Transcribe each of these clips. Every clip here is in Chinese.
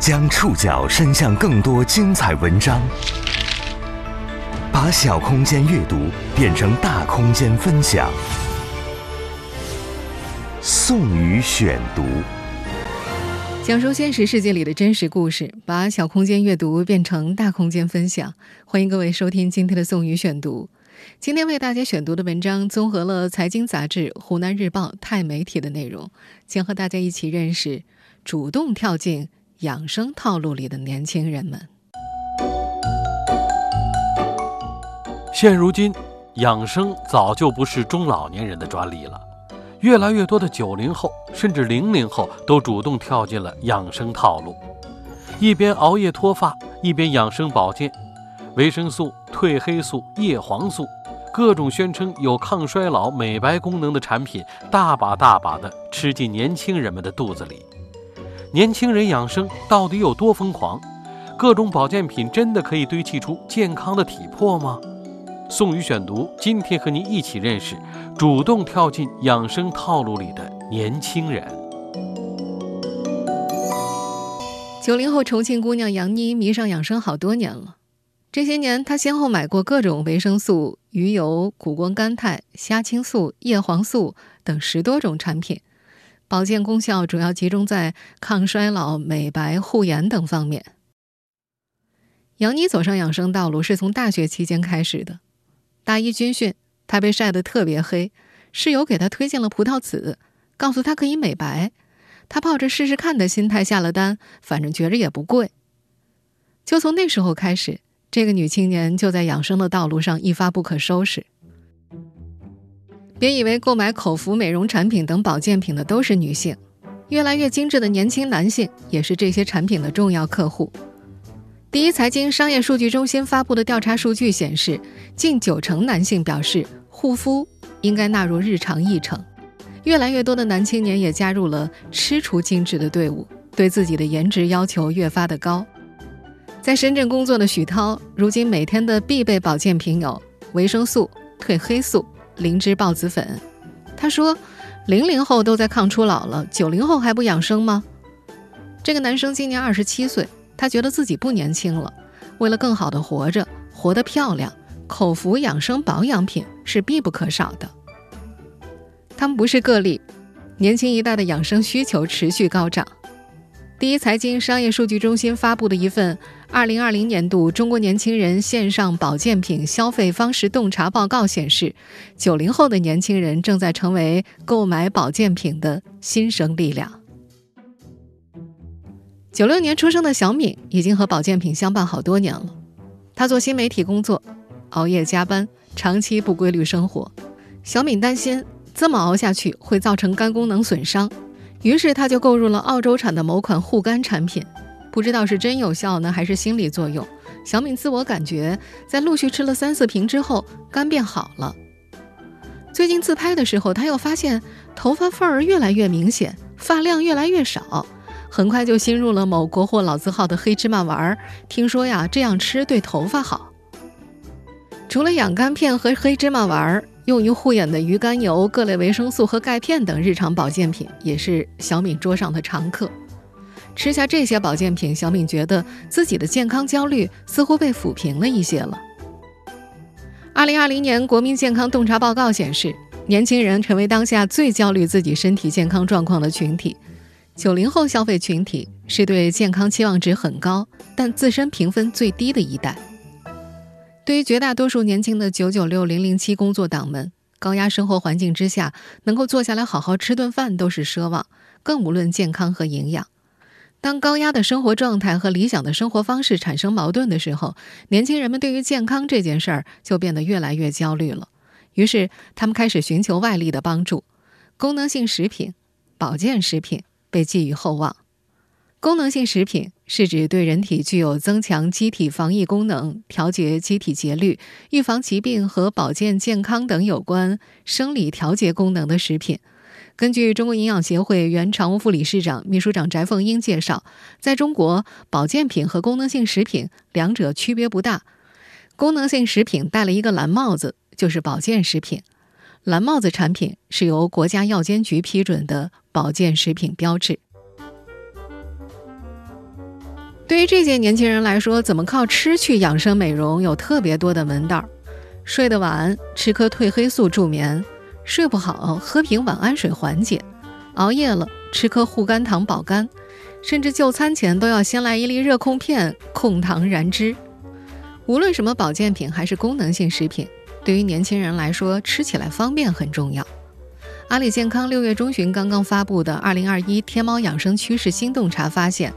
将触角伸向更多精彩文章，把小空间阅读变成大空间分享。宋宇选读，讲述现实世界里的真实故事，把小空间阅读变成大空间分享。欢迎各位收听今天的宋宇选读。今天为大家选读的文章综合了财经杂志、湖南日报、钛媒体的内容，将和大家一起认识主动跳进养生套路里的年轻人们。现如今，养生早就不是中老年人的专利了，越来越多的九零后甚至零零后都主动跳进了养生套路，一边熬夜脱发，一边养生保健，维生素、褪黑素、叶黄素。各种宣称有抗衰老、美白功能的产品，大把大把的吃进年轻人们的肚子里。年轻人养生到底有多疯狂？各种保健品真的可以堆砌出健康的体魄吗？宋宇选读，今天和您一起认识主动跳进养生套路里的年轻人。九零后重庆姑娘杨妮迷上养生好多年了。这些年，她先后买过各种维生素、鱼油、谷胱甘肽、虾青素、叶黄素等十多种产品，保健功效主要集中在抗衰老、美白、护眼等方面。杨妮走上养生道路是从大学期间开始的。大一军训，她被晒得特别黑，室友给她推荐了葡萄籽，告诉她可以美白。她抱着试试看的心态下了单，反正觉着也不贵。就从那时候开始。这个女青年就在养生的道路上一发不可收拾。别以为购买口服美容产品等保健品的都是女性，越来越精致的年轻男性也是这些产品的重要客户。第一财经商业数据中心发布的调查数据显示，近九成男性表示护肤应该纳入日常议程。越来越多的男青年也加入了吃出精致的队伍，对自己的颜值要求越发的高。在深圳工作的许涛，如今每天的必备保健品有维生素、褪黑素、灵芝孢子粉。他说：“零零后都在抗初老了，九零后还不养生吗？”这个男生今年二十七岁，他觉得自己不年轻了。为了更好的活着，活得漂亮，口服养生保养品是必不可少的。他们不是个例，年轻一代的养生需求持续高涨。第一财经商业数据中心发布的一份二零二零年度中国年轻人线上保健品消费方式洞察报告显示，九零后的年轻人正在成为购买保健品的新生力量。九六年出生的小敏已经和保健品相伴好多年了。她做新媒体工作，熬夜加班，长期不规律生活。小敏担心这么熬下去会造成肝功能损伤。于是她就购入了澳洲产的某款护肝产品，不知道是真有效呢，还是心理作用。小敏自我感觉，在陆续吃了三四瓶之后，肝变好了。最近自拍的时候，她又发现头发缝儿越来越明显，发量越来越少。很快就新入了某国货老字号的黑芝麻丸儿，听说呀，这样吃对头发好。除了养肝片和黑芝麻丸儿。用于护眼的鱼肝油、各类维生素和钙片等日常保健品，也是小敏桌上的常客。吃下这些保健品，小敏觉得自己的健康焦虑似乎被抚平了一些了。二零二零年国民健康洞察报告显示，年轻人成为当下最焦虑自己身体健康状况的群体。九零后消费群体是对健康期望值很高，但自身评分最低的一代。对于绝大多数年轻的九九六零零七工作党们，高压生活环境之下，能够坐下来好好吃顿饭都是奢望，更无论健康和营养。当高压的生活状态和理想的生活方式产生矛盾的时候，年轻人们对于健康这件事儿就变得越来越焦虑了。于是，他们开始寻求外力的帮助，功能性食品、保健食品被寄予厚望。功能性食品是指对人体具有增强机体防疫功能、调节机体节律、预防疾病和保健健康等有关生理调节功能的食品。根据中国营养协会原常务副理事长、秘书长翟凤英介绍，在中国，保健品和功能性食品两者区别不大。功能性食品戴了一个蓝帽子，就是保健食品。蓝帽子产品是由国家药监局批准的保健食品标志。对于这些年轻人来说，怎么靠吃去养生美容有特别多的门道儿。睡得晚，吃颗褪黑素助眠；睡不好，喝瓶晚安水缓解；熬夜了，吃颗护肝糖保肝；甚至就餐前都要先来一粒热控片，控糖燃脂。无论什么保健品还是功能性食品，对于年轻人来说，吃起来方便很重要。阿里健康六月中旬刚刚发布的《二零二一天猫养生趋势新洞察》发现，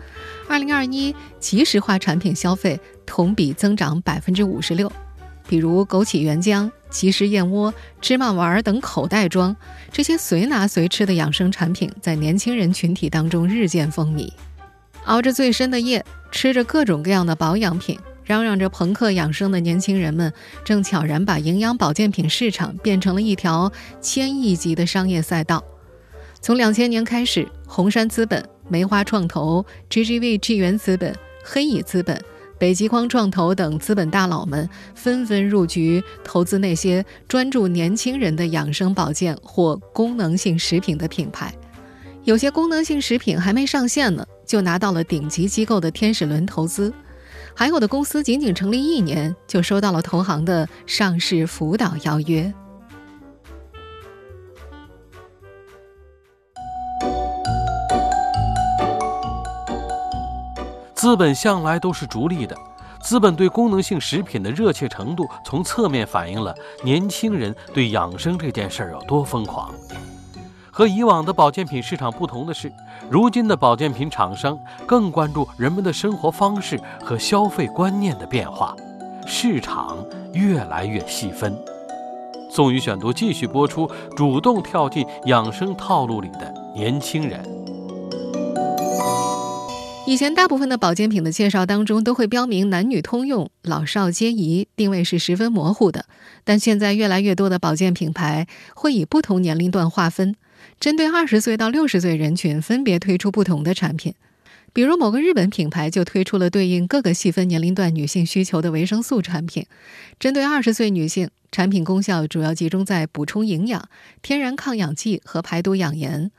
二零二一即时化产品消费同比增长百分之五十六。比如枸杞原浆、即食燕窝、芝麻丸等口袋装，这些随拿随吃的养生产品，在年轻人群体当中日渐风靡。熬着最深的夜，吃着各种各样的保养品。嚷嚷着朋克养生的年轻人们，正悄然把营养保健品市场变成了一条千亿级的商业赛道。从两千年开始，红杉资本、梅花创投、GGV 纪元资本、黑蚁资本、北极光创投等资本大佬们纷纷入局，投资那些专注年轻人的养生保健或功能性食品的品牌。有些功能性食品还没上线呢，就拿到了顶级机构的天使轮投资。还有的公司仅仅成立一年，就收到了投行的上市辅导邀约。资本向来都是逐利的，资本对功能性食品的热切程度，从侧面反映了年轻人对养生这件事儿有多疯狂。和以往的保健品市场不同的是，如今的保健品厂商更关注人们的生活方式和消费观念的变化，市场越来越细分。宋宇选读继续播出：主动跳进养生套路里的年轻人。以前大部分的保健品的介绍当中都会标明男女通用、老少皆宜，定位是十分模糊的。但现在越来越多的保健品牌会以不同年龄段划分。针对二十岁到六十岁人群，分别推出不同的产品。比如，某个日本品牌就推出了对应各个细分年龄段女性需求的维生素产品。针对二十岁女性，产品功效主要集中在补充营养、天然抗氧剂和排毒养颜；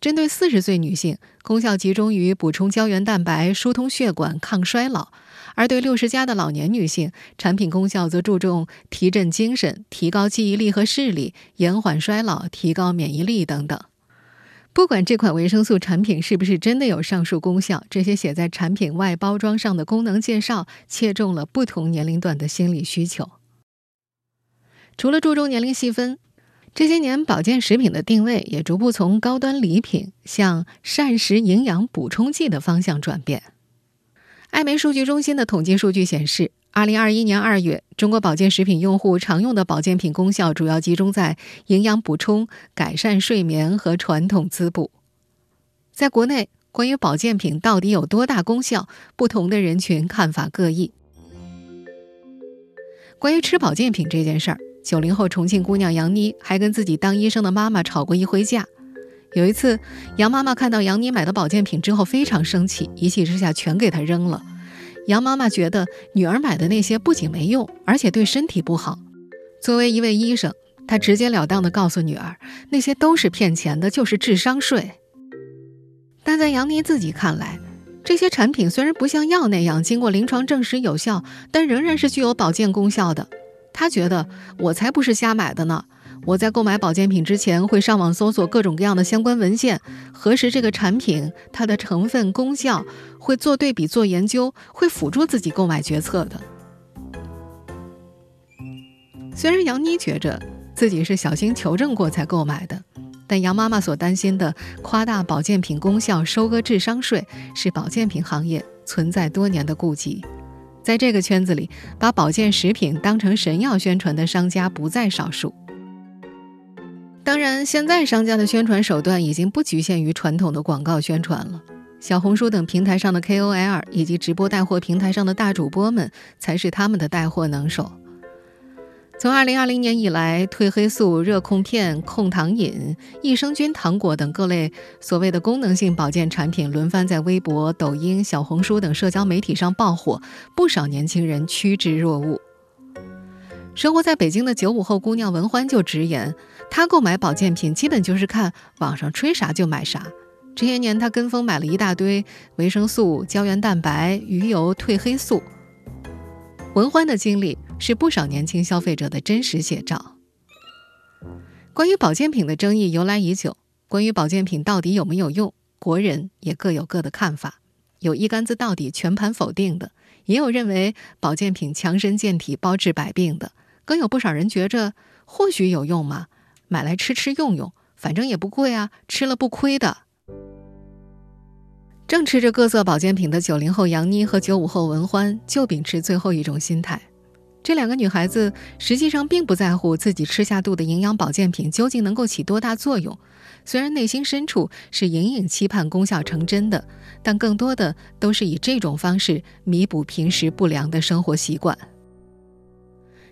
针对四十岁女性，功效集中于补充胶原蛋白、疏通血管、抗衰老。而对六十加的老年女性，产品功效则注重提振精神、提高记忆力和视力、延缓衰老、提高免疫力等等。不管这款维生素产品是不是真的有上述功效，这些写在产品外包装上的功能介绍，切中了不同年龄段的心理需求。除了注重年龄细分，这些年保健食品的定位也逐步从高端礼品向膳食营养补充剂的方向转变。艾媒数据中心的统计数据显示，二零二一年二月，中国保健食品用户常用的保健品功效主要集中在营养补充、改善睡眠和传统滋补。在国内，关于保健品到底有多大功效，不同的人群看法各异。关于吃保健品这件事儿，九零后重庆姑娘杨妮还跟自己当医生的妈妈吵过一回架。有一次，杨妈妈看到杨妮买的保健品之后非常生气，一气之下全给她扔了。杨妈妈觉得女儿买的那些不仅没用，而且对身体不好。作为一位医生，她直截了当地告诉女儿，那些都是骗钱的，就是智商税。但在杨妮自己看来，这些产品虽然不像药那样经过临床证实有效，但仍然是具有保健功效的。他觉得，我才不是瞎买的呢。我在购买保健品之前，会上网搜索各种各样的相关文献，核实这个产品它的成分功效，会做对比、做研究，会辅助自己购买决策的。虽然杨妮觉着自己是小心求证过才购买的，但杨妈妈所担心的夸大保健品功效、收割智商税，是保健品行业存在多年的痼疾。在这个圈子里，把保健食品当成神药宣传的商家不在少数。当然，现在商家的宣传手段已经不局限于传统的广告宣传了。小红书等平台上的 KOL 以及直播带货平台上的大主播们，才是他们的带货能手。从2020年以来，褪黑素、热控片、控糖饮、益生菌糖果等各类所谓的功能性保健产品，轮番在微博、抖音、小红书等社交媒体上爆火，不少年轻人趋之若鹜。生活在北京的九五后姑娘文欢就直言，她购买保健品基本就是看网上吹啥就买啥，这些年，她跟风买了一大堆维生素、胶原蛋白、鱼油、褪黑素。文欢的经历是不少年轻消费者的真实写照。关于保健品的争议由来已久，关于保健品到底有没有用，国人也各有各的看法。有一竿子到底、全盘否定的，也有认为保健品强身健体、包治百病的，更有不少人觉着或许有用嘛，买来吃吃用用，反正也不贵啊，吃了不亏的。正吃着各色保健品的九零后杨妮和九五后文欢就秉持最后一种心态。这两个女孩子实际上并不在乎自己吃下肚的营养保健品究竟能够起多大作用，虽然内心深处是隐隐期盼功效成真的，但更多的都是以这种方式弥补平时不良的生活习惯。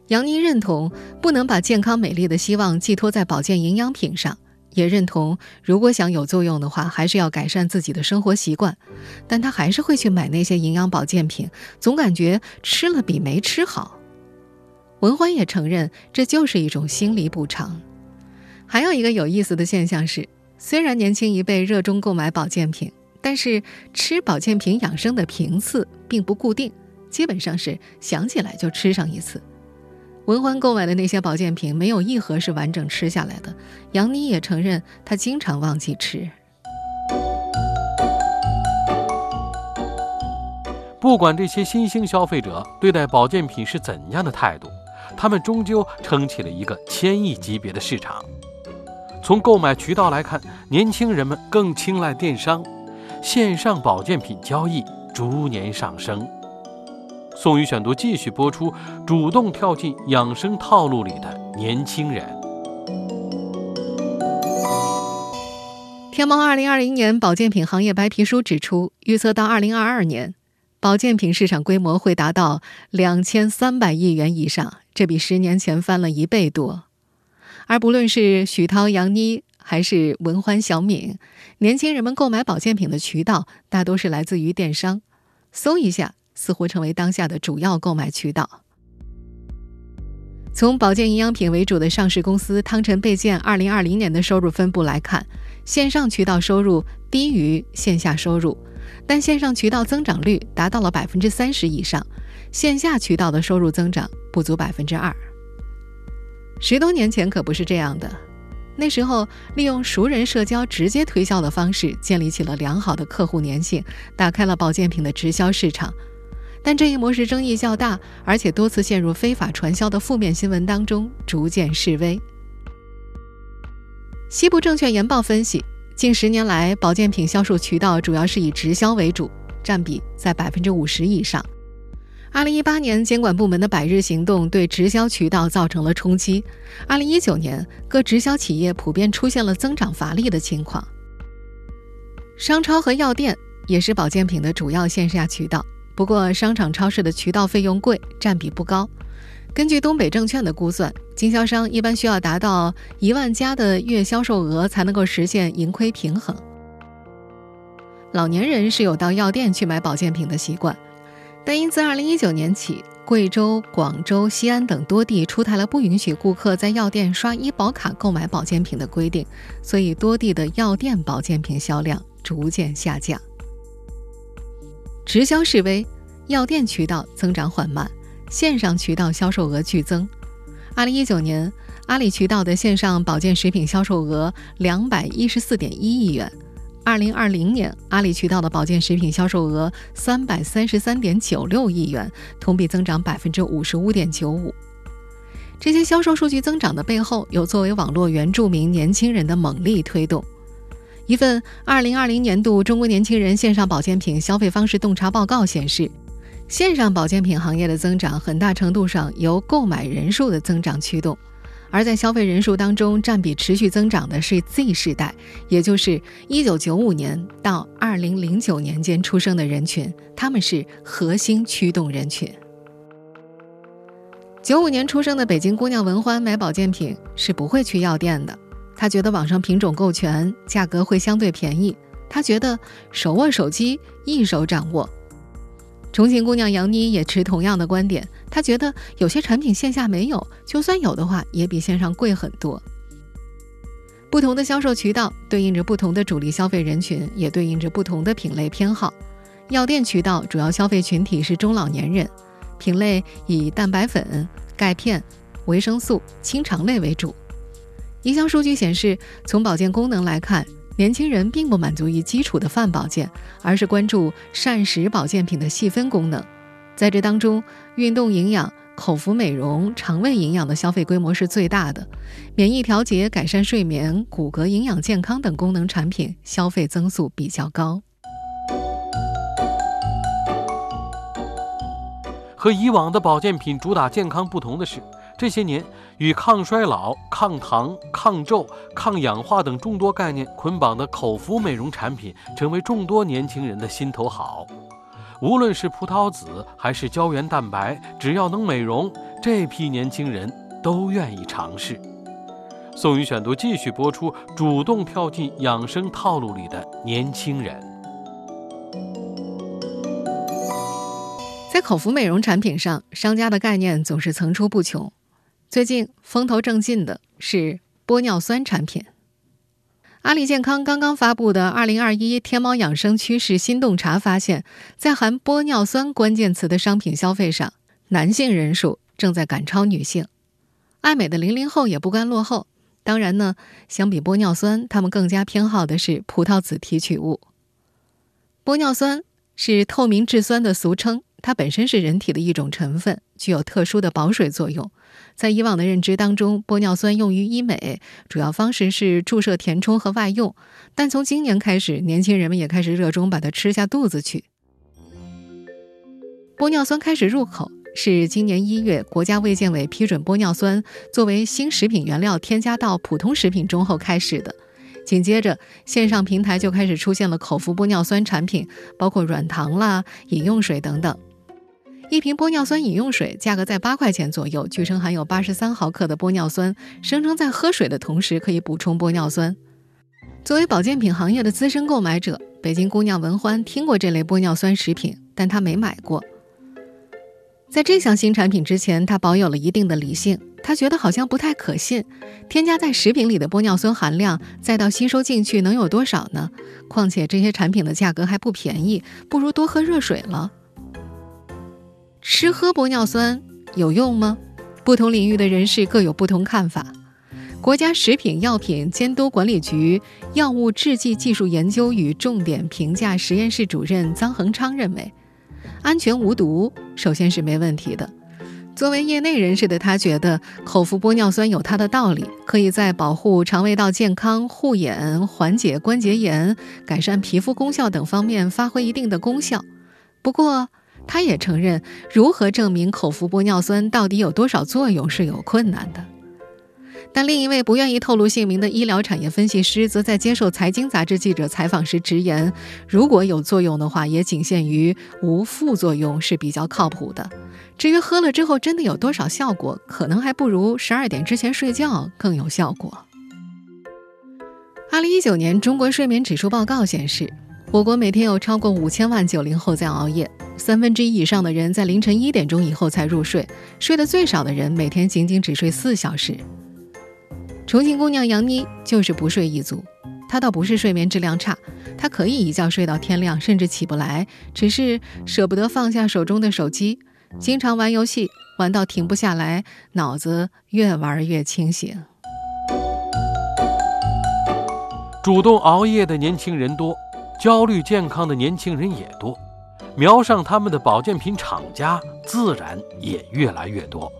杨妮认同不能把健康美丽的希望寄托在保健营养品上，也认同如果想有作用的话，还是要改善自己的生活习惯，但她还是会去买那些营养保健品，总感觉吃了比没吃好。文欢也承认，这就是一种心理补偿。还有一个有意思的现象是，虽然年轻一辈热衷购买保健品，但是吃保健品养生的频次并不固定，基本上是想起来就吃上一次。文欢购买的那些保健品，没有一盒是完整吃下来的。杨妮也承认，她经常忘记吃。不管这些新兴消费者对待保健品是怎样的态度。他们终究撑起了一个千亿级别的市场。从购买渠道来看，年轻人们更青睐电商，线上保健品交易逐年上升。宋宇选读继续播出：主动跳进养生套路里的年轻人。天猫二零二零年保健品行业白皮书指出，预测到二零二二年。保健品市场规模会达到两千三百亿元以上，这比十年前翻了一倍多。而不论是许涛、杨妮，还是文欢、小敏，年轻人们购买保健品的渠道大多是来自于电商，搜一下似乎成为当下的主要购买渠道。从保健营养品为主的上市公司汤臣倍健二零二零年的收入分布来看，线上渠道收入低于线下收入。但线上渠道增长率达到了百分之三十以上，线下渠道的收入增长不足百分之二。十多年前可不是这样的，那时候利用熟人社交直接推销的方式，建立起了良好的客户粘性，打开了保健品的直销市场。但这一模式争议较大，而且多次陷入非法传销的负面新闻当中，逐渐式微。西部证券研报分析。近十年来，保健品销售渠道主要是以直销为主，占比在百分之五十以上。二零一八年，监管部门的百日行动对直销渠道造成了冲击。二零一九年，各直销企业普遍出现了增长乏力的情况。商超和药店也是保健品的主要线下渠道，不过商场、超市的渠道费用贵，占比不高。根据东北证券的估算，经销商一般需要达到一万家的月销售额才能够实现盈亏平衡。老年人是有到药店去买保健品的习惯，但因自2019年起，贵州、广州、西安等多地出台了不允许顾客在药店刷医保卡购买保健品的规定，所以多地的药店保健品销量逐渐下降。直销示威，药店渠道增长缓慢。线上渠道销售额剧增。二零一九年，阿里渠道的线上保健食品销售额两百一十四点一亿元；二零二零年，阿里渠道的保健食品销售额三百三十三点九六亿元，同比增长百分之五十五点九五。这些销售数据增长的背后，有作为网络原住民年轻人的猛力推动。一份二零二零年度中国年轻人线上保健品消费方式洞察报告显示。线上保健品行业的增长，很大程度上由购买人数的增长驱动，而在消费人数当中，占比持续增长的是 Z 世代，也就是1995年到2009年间出生的人群，他们是核心驱动人群。95年出生的北京姑娘文欢买保健品是不会去药店的，他觉得网上品种够全，价格会相对便宜，他觉得手握手机一手掌握。重庆姑娘杨妮也持同样的观点，她觉得有些产品线下没有，就算有的话，也比线上贵很多。不同的销售渠道对应着不同的主力消费人群，也对应着不同的品类偏好。药店渠道主要消费群体是中老年人，品类以蛋白粉、钙片、维生素、清肠类为主。一项数据显示，从保健功能来看，年轻人并不满足于基础的泛保健，而是关注膳食保健品的细分功能。在这当中，运动营养。口服美容、肠胃营养的消费规模是最大的，免疫调节、改善睡眠、骨骼营养健康等功能产品消费增速比较高。和以往的保健品主打健康不同的是，这些年与抗衰老、抗糖、抗皱、抗氧化等众多概念捆绑的口服美容产品，成为众多年轻人的心头好。无论是葡萄籽还是胶原蛋白，只要能美容，这批年轻人都愿意尝试。宋宇选读继续播出，主动跳进养生套路里的年轻人。在口服美容产品上，商家的概念总是层出不穷。最近风头正劲的是玻尿酸产品。阿里健康刚刚发布的《二零二一天猫养生趋势新洞察》发现，在含玻尿酸关键词的商品消费上，男性人数正在赶超女性。爱美的零零后也不甘落后。当然呢，相比玻尿酸，他们更加偏好的是葡萄籽提取物。玻尿酸是透明质酸的俗称。它本身是人体的一种成分，具有特殊的保水作用。在以往的认知当中，玻尿酸用于医美，主要方式是注射填充和外用。但从今年开始，年轻人们也开始热衷把它吃下肚子去。玻尿酸开始入口是今年一月，国家卫健委批准玻尿酸作为新食品原料添加到普通食品中后开始的。紧接着，线上平台就开始出现了口服玻尿酸产品，包括软糖啦、饮用水等等。一瓶玻尿酸饮用水价格在八块钱左右，据称含有八十三毫克的玻尿酸，声称在喝水的同时可以补充玻尿酸。作为保健品行业的资深购买者，北京姑娘文欢听过这类玻尿酸食品，但她没买过。在这项新产品之前，她保有了一定的理性，她觉得好像不太可信。添加在食品里的玻尿酸含量，再到吸收进去能有多少呢？况且这些产品的价格还不便宜，不如多喝热水了。吃喝玻尿酸有用吗？不同领域的人士各有不同看法。国家食品药品监督管理局药物制剂技术研究与重点评价实验室主任臧恒昌认为，安全无毒，首先是没问题的。作为业内人士的他觉得，口服玻尿酸有它的道理，可以在保护肠胃道健康、护眼、缓解关节炎、改善皮肤功效等方面发挥一定的功效。不过，他也承认，如何证明口服玻尿酸到底有多少作用是有困难的。但另一位不愿意透露姓名的医疗产业分析师，则在接受财经杂志记者采访时直言：“如果有作用的话，也仅限于无副作用，是比较靠谱的。至于喝了之后真的有多少效果，可能还不如十二点之前睡觉更有效果。”二零一九年中国睡眠指数报告显示。我国每天有超过五千万九零后在熬夜，三分之一以上的人在凌晨一点钟以后才入睡，睡得最少的人每天仅仅只睡四小时。重庆姑娘杨妮就是不睡一族，她倒不是睡眠质量差，她可以一觉睡到天亮，甚至起不来，只是舍不得放下手中的手机，经常玩游戏，玩到停不下来，脑子越玩越清醒。主动熬夜的年轻人多。焦虑健康的年轻人也多，瞄上他们的保健品厂家自然也越来越多。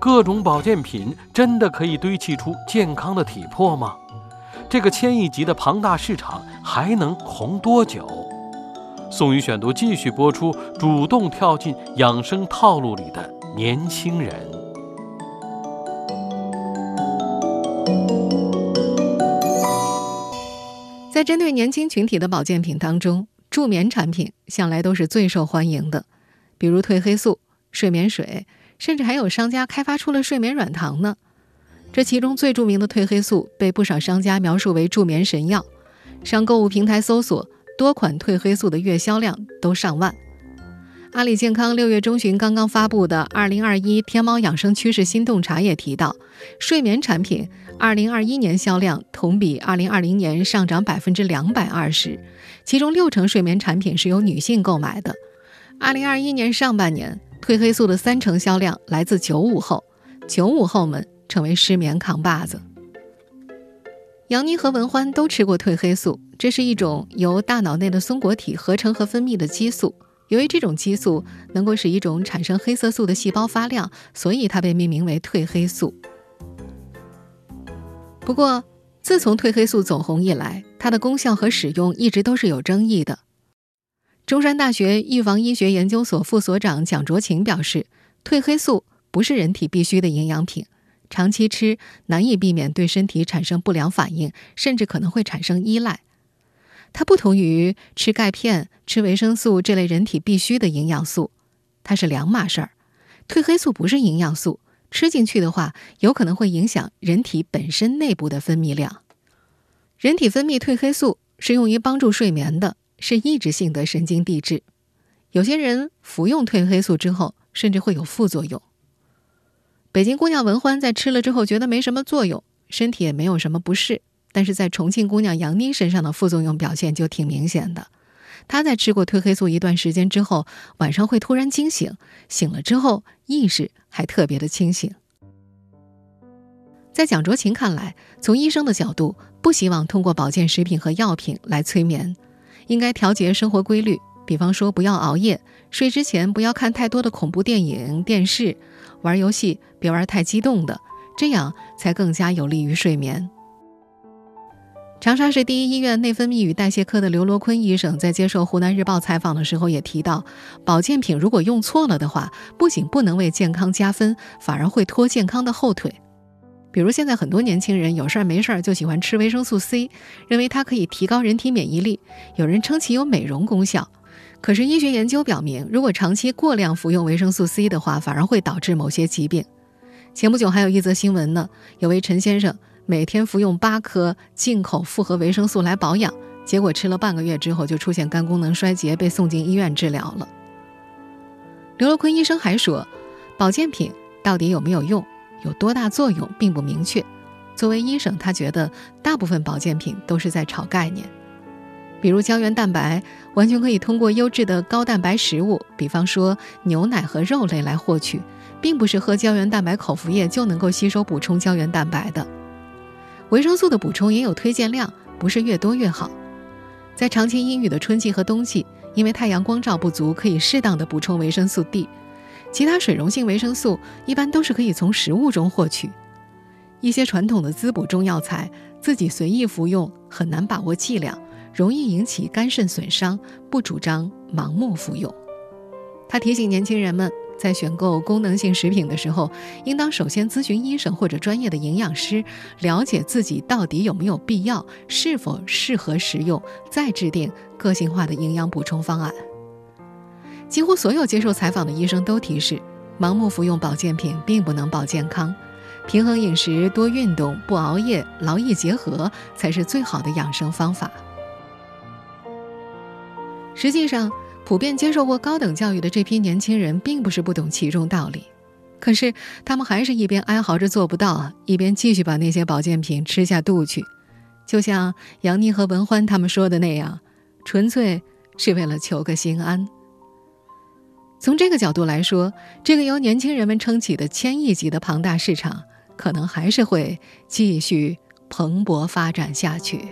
各种保健品真的可以堆砌出健康的体魄吗？这个千亿级的庞大市场还能红多久？宋宇选读继续播出，主动跳进养生套路里的年轻人。在针对年轻群体的保健品当中，助眠产品向来都是最受欢迎的，比如褪黑素、睡眠水，甚至还有商家开发出了睡眠软糖呢。这其中最著名的褪黑素被不少商家描述为助眠神药，上购物平台搜索，多款褪黑素的月销量都上万。阿里健康六月中旬刚刚发布的《二零二一天猫养生趋势新洞察》也提到，睡眠产品二零二一年销量同比二零二零年上涨百分之两百二十，其中六成睡眠产品是由女性购买的。二零二一年上半年，褪黑素的三成销量来自九五后，九五后们成为失眠扛把子。杨妮和文欢都吃过褪黑素，这是一种由大脑内的松果体合成和分泌的激素。由于这种激素能够使一种产生黑色素的细胞发亮，所以它被命名为褪黑素。不过，自从褪黑素走红以来，它的功效和使用一直都是有争议的。中山大学预防医学研究所副所长蒋卓勤表示，褪黑素不是人体必需的营养品，长期吃难以避免对身体产生不良反应，甚至可能会产生依赖。它不同于吃钙片、吃维生素这类人体必需的营养素，它是两码事儿。褪黑素不是营养素，吃进去的话，有可能会影响人体本身内部的分泌量。人体分泌褪黑素是用于帮助睡眠的，是抑制性的神经递质。有些人服用褪黑素之后，甚至会有副作用。北京姑娘文欢在吃了之后觉得没什么作用，身体也没有什么不适。但是在重庆姑娘杨妮身上的副作用表现就挺明显的，她在吃过褪黑素一段时间之后，晚上会突然惊醒，醒了之后意识还特别的清醒。在蒋卓勤看来，从医生的角度，不希望通过保健食品和药品来催眠，应该调节生活规律，比方说不要熬夜，睡之前不要看太多的恐怖电影、电视，玩游戏别玩太激动的，这样才更加有利于睡眠。长沙市第一医院内分泌与代谢科的刘罗坤医生在接受湖南日报采访的时候也提到，保健品如果用错了的话，不仅不能为健康加分，反而会拖健康的后腿。比如现在很多年轻人有事儿没事儿就喜欢吃维生素 C，认为它可以提高人体免疫力，有人称其有美容功效。可是医学研究表明，如果长期过量服用维生素 C 的话，反而会导致某些疾病。前不久还有一则新闻呢，有位陈先生。每天服用八颗进口复合维生素来保养，结果吃了半个月之后就出现肝功能衰竭，被送进医院治疗了。刘乐坤医生还说，保健品到底有没有用，有多大作用并不明确。作为医生，他觉得大部分保健品都是在炒概念，比如胶原蛋白完全可以通过优质的高蛋白食物，比方说牛奶和肉类来获取，并不是喝胶原蛋白口服液就能够吸收补充胶原蛋白的。维生素的补充也有推荐量，不是越多越好。在长期阴雨的春季和冬季，因为太阳光照不足，可以适当的补充维生素 D。其他水溶性维生素一般都是可以从食物中获取。一些传统的滋补中药材，自己随意服用很难把握剂量，容易引起肝肾损伤，不主张盲目服用。他提醒年轻人们。在选购功能性食品的时候，应当首先咨询医生或者专业的营养师，了解自己到底有没有必要，是否适合食用，再制定个性化的营养补充方案。几乎所有接受采访的医生都提示，盲目服用保健品并不能保健康，平衡饮食、多运动、不熬夜、劳逸结合才是最好的养生方法。实际上。普遍接受过高等教育的这批年轻人，并不是不懂其中道理，可是他们还是一边哀嚎着做不到，一边继续把那些保健品吃下肚去。就像杨妮和文欢他们说的那样，纯粹是为了求个心安。从这个角度来说，这个由年轻人们撑起的千亿级的庞大市场，可能还是会继续蓬勃发展下去。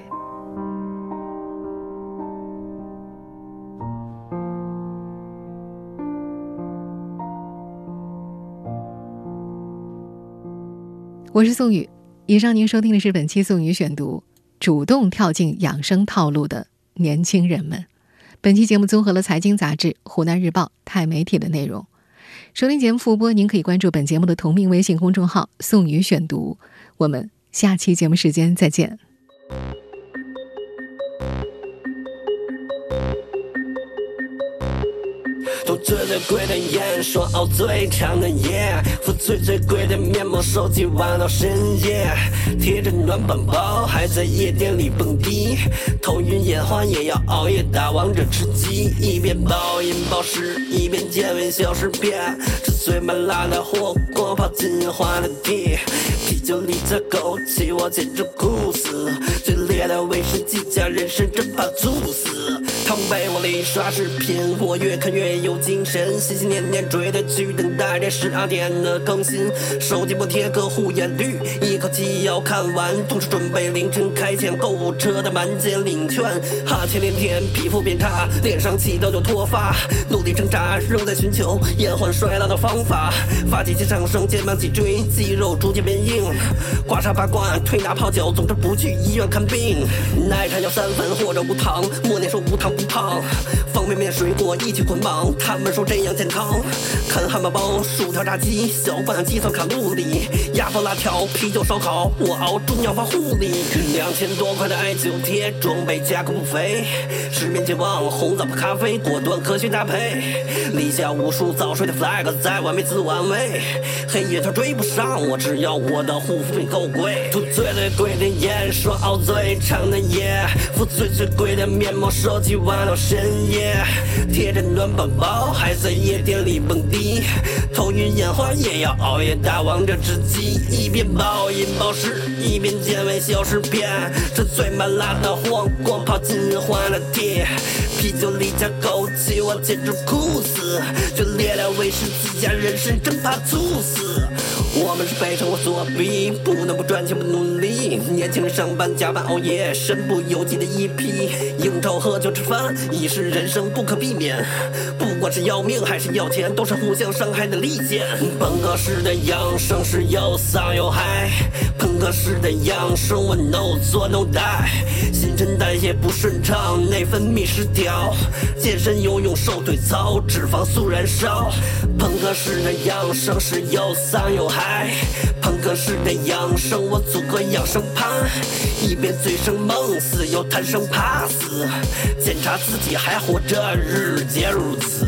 我是宋宇，以上您收听的是本期宋宇选读：主动跳进养生套路的年轻人们。本期节目综合了财经杂志、湖南日报、钛媒体的内容。收听节目复播，您可以关注本节目的同名微信公众号“宋宇选读”。我们下期节目时间再见。吐最最贵的烟，说熬最长的夜，敷最最贵的面膜，手机玩到深夜，贴着暖宝宝，还在夜店里蹦迪，头晕眼花也要熬夜打王者吃鸡，一边暴饮暴食，一边健胃消食片，吃最麻辣的火锅，泡金花的地，啤酒里加枸杞，我简直酷死，最烈的威士忌加人参，真怕猝死。躺被窝里刷视频，我越看越有精神，心心念念追的剧，等待着十二点的更新。手机不贴个护眼绿，一口气要看完，同时准备凌晨开抢购物车的满减领券。哈欠连天，皮肤变差，脸上起痘就脱发，努力挣扎，仍在寻求延缓衰老的方法。发际线上升，肩膀脊椎肌肉逐渐变硬，刮痧拔罐，推拿泡脚，总之不去医院看病。奶茶要三分或者无糖，默念说无糖。胖，方便面、水果一起捆绑，他们说这样健康。啃汉堡包、薯条、炸鸡，小半计算卡路里。鸭脖、辣条、啤酒、烧烤，我熬中药房护理。两千多块的艾灸贴，装备价格不菲。失眠健忘，红枣泡咖啡，果断科学搭配。立下无数早睡的 flag，在外面自我安慰。黑夜它追不上我，只要我的护肤品够贵。涂最最贵的烟，说熬最长的夜，敷最最贵的面膜，手机玩到深夜，贴着暖宝宝，还在夜店里蹦迪，头晕眼花也要熬夜打王者吃鸡，一边暴饮暴食，一边健胃消食片，吃最麻辣的火锅，泡金华的铁，啤酒里加枸杞，我简直酷死，就烈烈威士忌加人参，真怕猝死。我们是被生活所逼，不能不赚钱不努力。年轻人上班加班熬夜，身不由己的一批。应酬喝酒吃饭已是人生不可避免，不管是要命还是要钱，都是互相伤害的利剑。朋克式的养生是又丧又嗨，朋克式的养生我 no 做 no die，新陈代谢不顺畅，内分泌失调，健身游泳瘦腿操，脂肪速燃烧。朋克式的养生是又丧又嗨。朋克式的养生，我组个养生盘，一边醉生梦死又贪生怕死，检查自己还活着，日节如此。